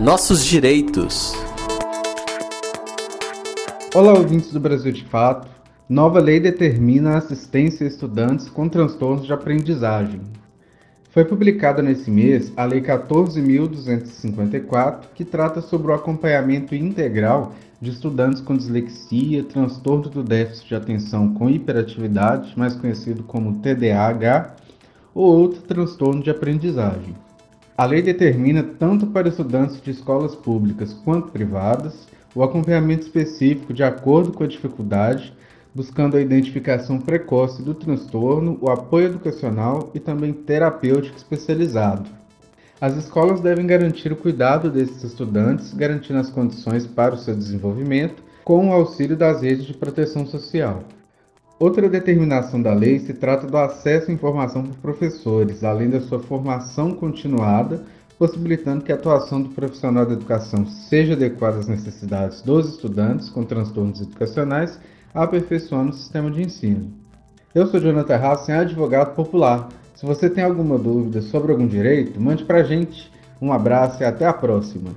Nossos direitos. Olá, ouvintes do Brasil de Fato. Nova lei determina a assistência a estudantes com transtornos de aprendizagem. Foi publicada nesse mês a Lei 14.254, que trata sobre o acompanhamento integral de estudantes com dislexia, transtorno do déficit de atenção com hiperatividade, mais conhecido como TDAH, ou outro transtorno de aprendizagem. A lei determina, tanto para estudantes de escolas públicas quanto privadas, o acompanhamento específico de acordo com a dificuldade, buscando a identificação precoce do transtorno, o apoio educacional e também terapêutico especializado. As escolas devem garantir o cuidado desses estudantes, garantindo as condições para o seu desenvolvimento, com o auxílio das redes de proteção social. Outra determinação da lei se trata do acesso à informação por professores, além da sua formação continuada possibilitando que a atuação do profissional da educação seja adequada às necessidades dos estudantes com transtornos educacionais, aperfeiçoando o sistema de ensino. Eu sou Jonathan Hassen, advogado popular. Se você tem alguma dúvida sobre algum direito, mande para a gente. Um abraço e até a próxima!